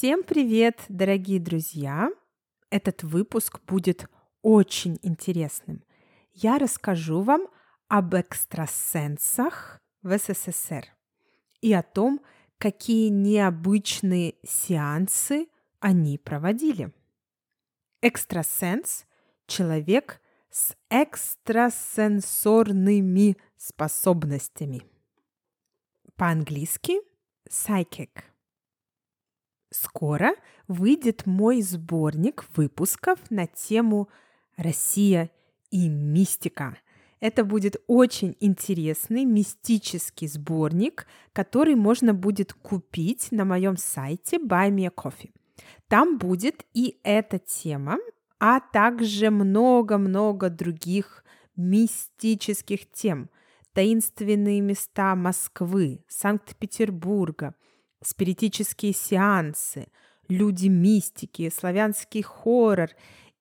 Всем привет, дорогие друзья! Этот выпуск будет очень интересным. Я расскажу вам об экстрасенсах в СССР и о том, какие необычные сеансы они проводили. Экстрасенс – человек с экстрасенсорными способностями. По-английски – psychic. Скоро выйдет мой сборник выпусков на тему «Россия и мистика». Это будет очень интересный мистический сборник, который можно будет купить на моем сайте Buy Me a Coffee. Там будет и эта тема, а также много-много других мистических тем. Таинственные места Москвы, Санкт-Петербурга – спиритические сеансы, люди-мистики, славянский хоррор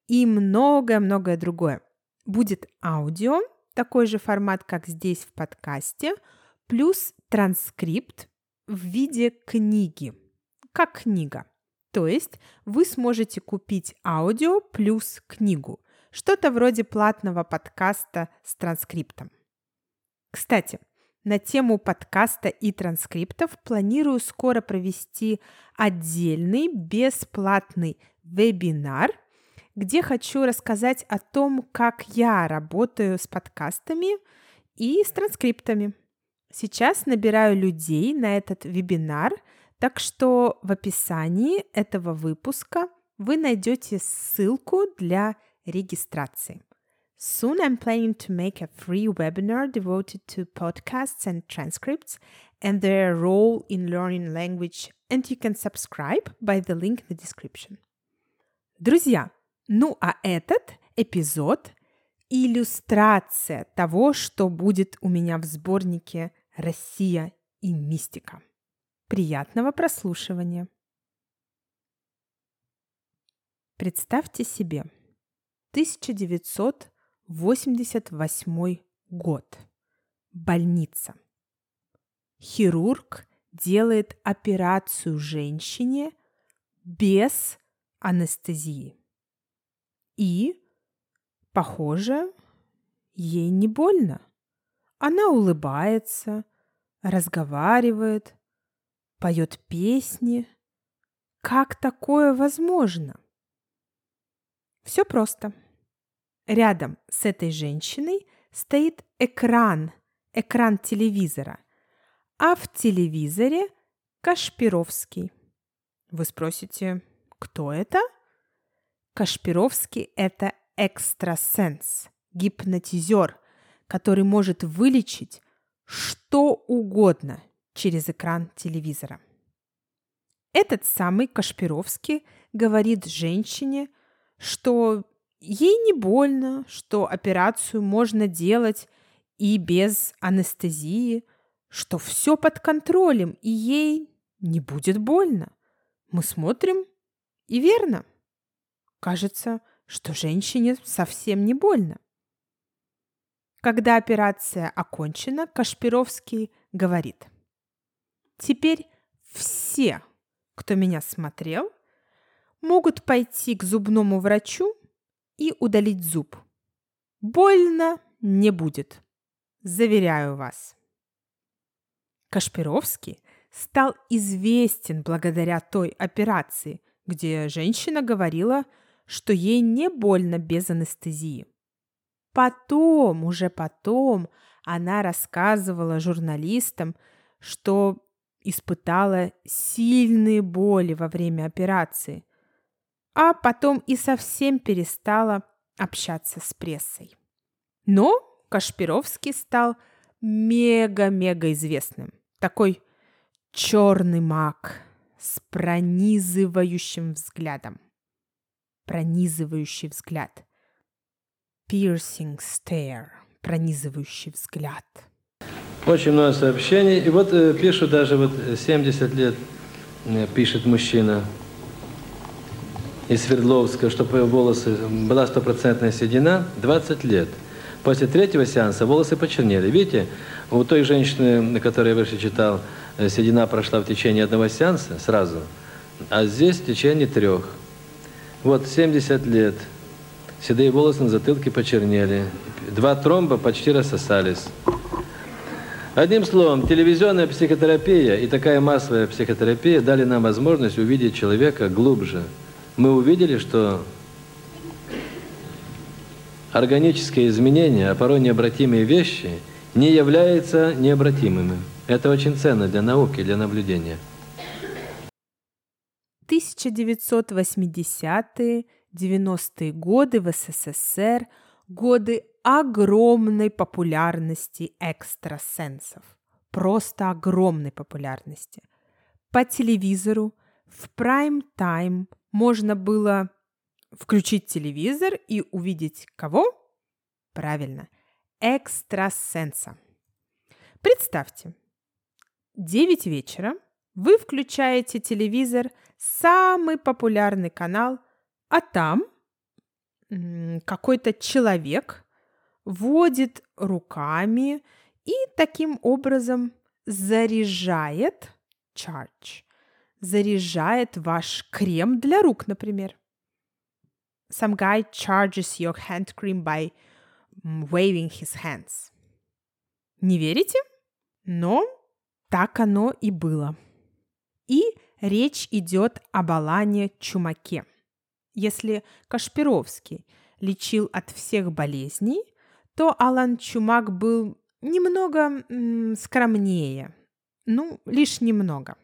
и многое-многое другое. Будет аудио, такой же формат, как здесь в подкасте, плюс транскрипт в виде книги, как книга. То есть вы сможете купить аудио плюс книгу, что-то вроде платного подкаста с транскриптом. Кстати, на тему подкаста и транскриптов планирую скоро провести отдельный бесплатный вебинар, где хочу рассказать о том, как я работаю с подкастами и с транскриптами. Сейчас набираю людей на этот вебинар, так что в описании этого выпуска вы найдете ссылку для регистрации. Soon I'm planning to make a free webinar devoted to podcasts and transcripts and their role in learning language, and you can subscribe by the link in the description. Друзья, ну а этот эпизод – иллюстрация того, что будет у меня в сборнике «Россия и мистика». Приятного прослушивания! Представьте себе, 1900 88 год. Больница. Хирург делает операцию женщине без анестезии. И, похоже, ей не больно. Она улыбается, разговаривает, поет песни. Как такое возможно? Все просто. Рядом с этой женщиной стоит экран, экран телевизора, а в телевизоре Кашпировский. Вы спросите, кто это? Кашпировский – это экстрасенс, гипнотизер, который может вылечить что угодно через экран телевизора. Этот самый Кашпировский говорит женщине, что Ей не больно, что операцию можно делать и без анестезии, что все под контролем, и ей не будет больно. Мы смотрим, и верно. Кажется, что женщине совсем не больно. Когда операция окончена, Кашпировский говорит, «Теперь все, кто меня смотрел, могут пойти к зубному врачу и удалить зуб. Больно не будет. Заверяю вас. Кашпировский стал известен благодаря той операции, где женщина говорила, что ей не больно без анестезии. Потом, уже потом, она рассказывала журналистам, что испытала сильные боли во время операции, а потом и совсем перестала общаться с прессой. Но Кашпировский стал мега-мега известным. Такой черный маг с пронизывающим взглядом. Пронизывающий взгляд. Piercing stare. Пронизывающий взгляд. Очень много сообщений. И вот э, пишут даже вот 70 лет, э, пишет мужчина – из Свердловска, чтобы волосы была стопроцентная седина, 20 лет. После третьего сеанса волосы почернели. Видите, у той женщины, на которой я выше читал, э, седина прошла в течение одного сеанса сразу. а здесь в течение трех. Вот 70 лет, седые волосы на затылке почернели, два тромба почти рассосались. Одним словом, телевизионная психотерапия и такая массовая психотерапия дали нам возможность увидеть человека глубже. Мы увидели, что органические изменения, а порой необратимые вещи, не являются необратимыми. Это очень ценно для науки, для наблюдения. 1980-е, 90-е годы в СССР – годы огромной популярности экстрасенсов. Просто огромной популярности. По телевизору в прайм-тайм можно было включить телевизор и увидеть кого? Правильно, экстрасенса. Представьте, 9 вечера вы включаете телевизор, самый популярный канал, а там какой-то человек водит руками и таким образом заряжает charge, заряжает ваш крем для рук, например. Some guy charges your hand cream by waving his hands. Не верите? Но так оно и было. И речь идет об Алане Чумаке. Если Кашпировский лечил от всех болезней, то Алан Чумак был немного м, скромнее. Ну, лишь немного.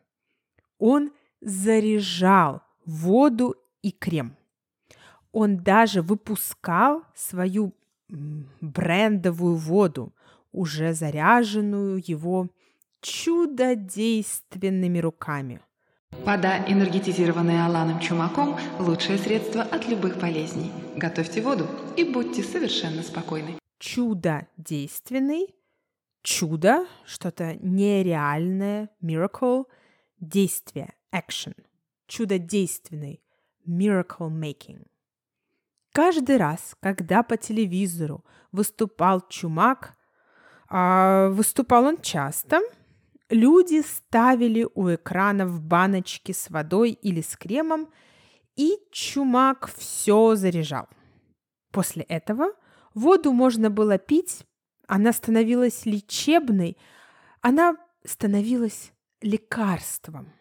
Он заряжал воду и крем. Он даже выпускал свою брендовую воду, уже заряженную его чудодейственными руками. Вода, энергетизированная Аланом Чумаком, лучшее средство от любых болезней. Готовьте воду и будьте совершенно спокойны. Чудо действенный, чудо, что-то нереальное, miracle, действие, action. Чудо действенный, miracle making. Каждый раз, когда по телевизору выступал Чумак, а выступал он часто – Люди ставили у экранов баночки с водой или с кремом, и чумак все заряжал. После этого воду можно было пить, она становилась лечебной, она становилась лекарством.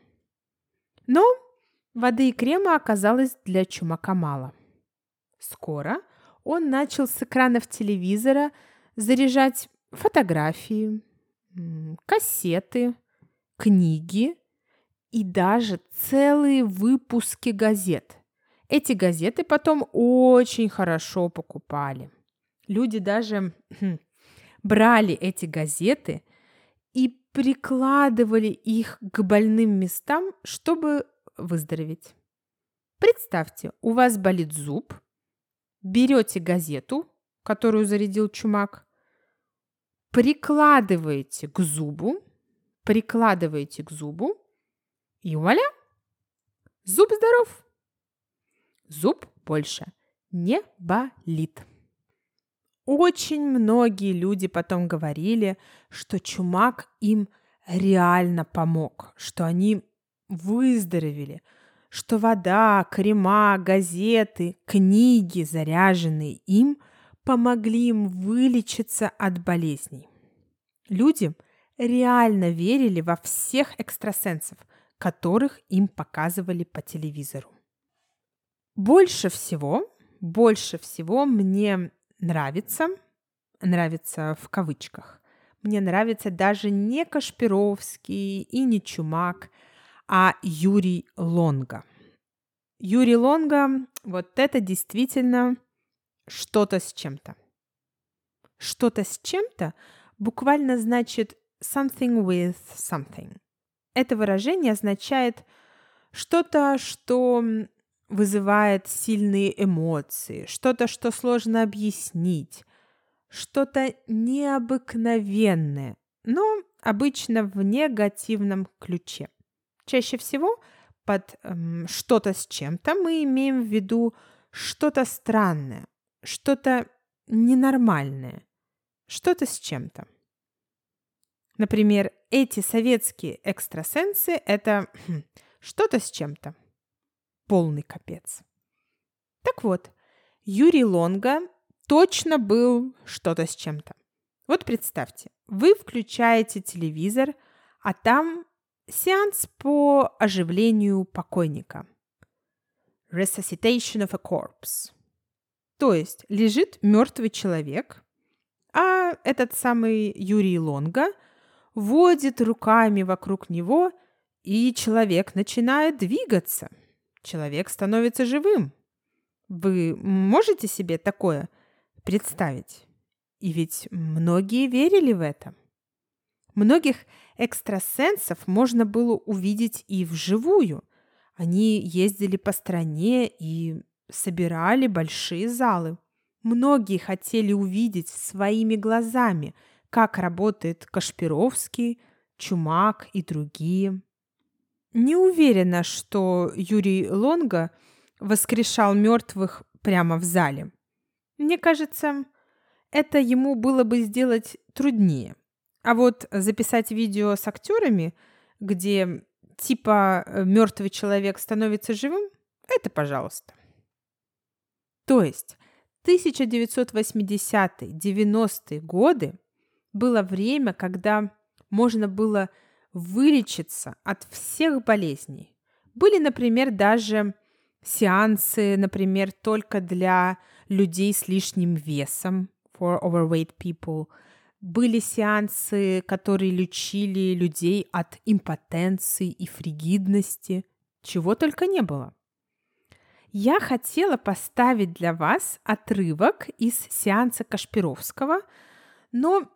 Но воды и крема оказалось для чумака мало. Скоро он начал с экранов телевизора заряжать фотографии, кассеты, книги и даже целые выпуски газет. Эти газеты потом очень хорошо покупали. Люди даже хм, брали эти газеты и прикладывали их к больным местам, чтобы выздороветь. Представьте, у вас болит зуб, берете газету, которую зарядил чумак, прикладываете к зубу, прикладываете к зубу, и вуаля, зуб здоров. Зуб больше не болит. Очень многие люди потом говорили, что чумак им реально помог, что они выздоровели, что вода, крема, газеты, книги, заряженные им – помогли им вылечиться от болезней. Люди реально верили во всех экстрасенсов, которых им показывали по телевизору. Больше всего, больше всего мне нравится, нравится в кавычках, мне нравится даже не Кашпировский и не Чумак, а Юрий Лонга. Юрий Лонга, вот это действительно что-то с чем-то. Что-то с чем-то буквально значит something with something. Это выражение означает что-то, что вызывает сильные эмоции, что-то, что сложно объяснить, что-то необыкновенное, но обычно в негативном ключе. Чаще всего под эм, что-то с чем-то мы имеем в виду что-то странное, что-то ненормальное, что-то с чем-то. Например, эти советские экстрасенсы – это хм, что-то с чем-то. Полный капец. Так вот, Юрий Лонга точно был что-то с чем-то. Вот представьте, вы включаете телевизор, а там сеанс по оживлению покойника. Resuscitation of a corpse. То есть лежит мертвый человек, а этот самый Юрий Лонга водит руками вокруг него, и человек начинает двигаться. Человек становится живым. Вы можете себе такое представить? И ведь многие верили в это. Многих экстрасенсов можно было увидеть и вживую. Они ездили по стране и собирали большие залы. Многие хотели увидеть своими глазами, как работает Кашпировский, Чумак и другие. Не уверена, что Юрий Лонга воскрешал мертвых прямо в зале. Мне кажется, это ему было бы сделать труднее. А вот записать видео с актерами, где типа мертвый человек становится живым, это пожалуйста. То есть 1980-е, 90-е годы было время, когда можно было вылечиться от всех болезней. Были, например, даже сеансы, например, только для людей с лишним весом, for overweight people. Были сеансы, которые лечили людей от импотенции и фригидности, чего только не было. Я хотела поставить для вас отрывок из сеанса Кашпировского, но,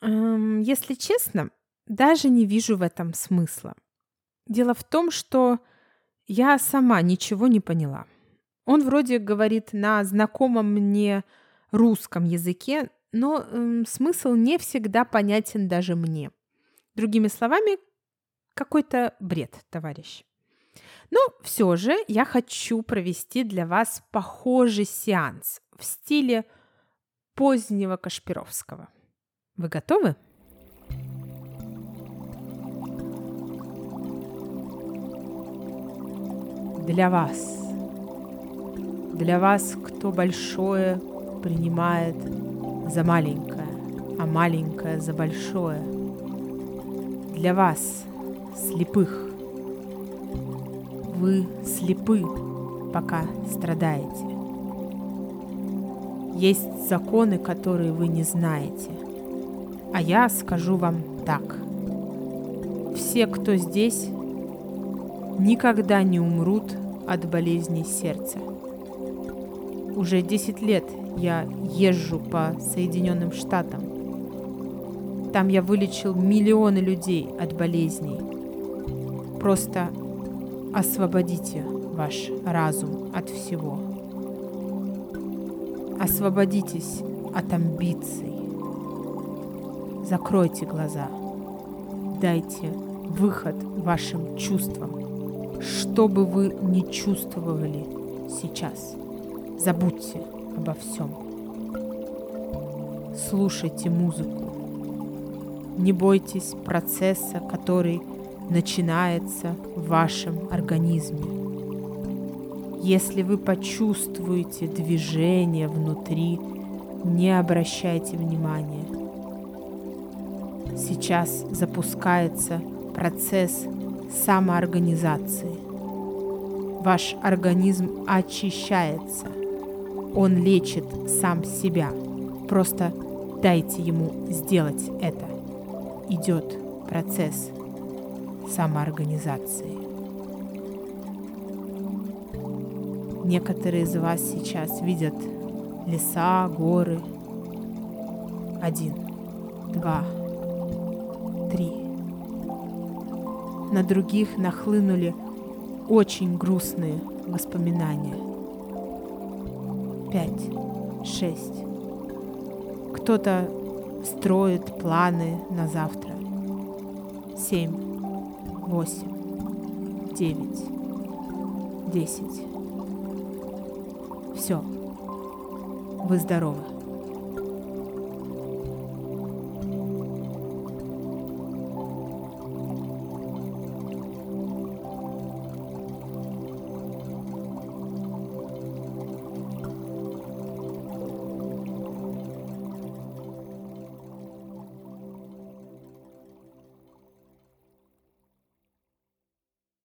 эм, если честно, даже не вижу в этом смысла. Дело в том, что я сама ничего не поняла. Он вроде говорит на знакомом мне русском языке, но э, смысл не всегда понятен даже мне. Другими словами, какой-то бред, товарищ. Но все же я хочу провести для вас похожий сеанс в стиле позднего Кашпировского. Вы готовы? Для вас. Для вас, кто большое принимает за маленькое, а маленькое за большое. Для вас, слепых. Вы слепы, пока страдаете. Есть законы, которые вы не знаете. А я скажу вам так. Все, кто здесь, никогда не умрут от болезни сердца. Уже 10 лет я езжу по Соединенным Штатам. Там я вылечил миллионы людей от болезней. Просто освободите ваш разум от всего. Освободитесь от амбиций. Закройте глаза. Дайте выход вашим чувствам, что бы вы не чувствовали сейчас. Забудьте обо всем. Слушайте музыку. Не бойтесь процесса, который начинается в вашем организме. Если вы почувствуете движение внутри, не обращайте внимания. Сейчас запускается процесс самоорганизации. Ваш организм очищается – он лечит сам себя. Просто дайте ему сделать это. Идет процесс самоорганизации. Некоторые из вас сейчас видят леса, горы. Один, два, три. На других нахлынули очень грустные воспоминания – пять, шесть. Кто-то строит планы на завтра. Семь, восемь, девять, десять. Все. Вы здоровы.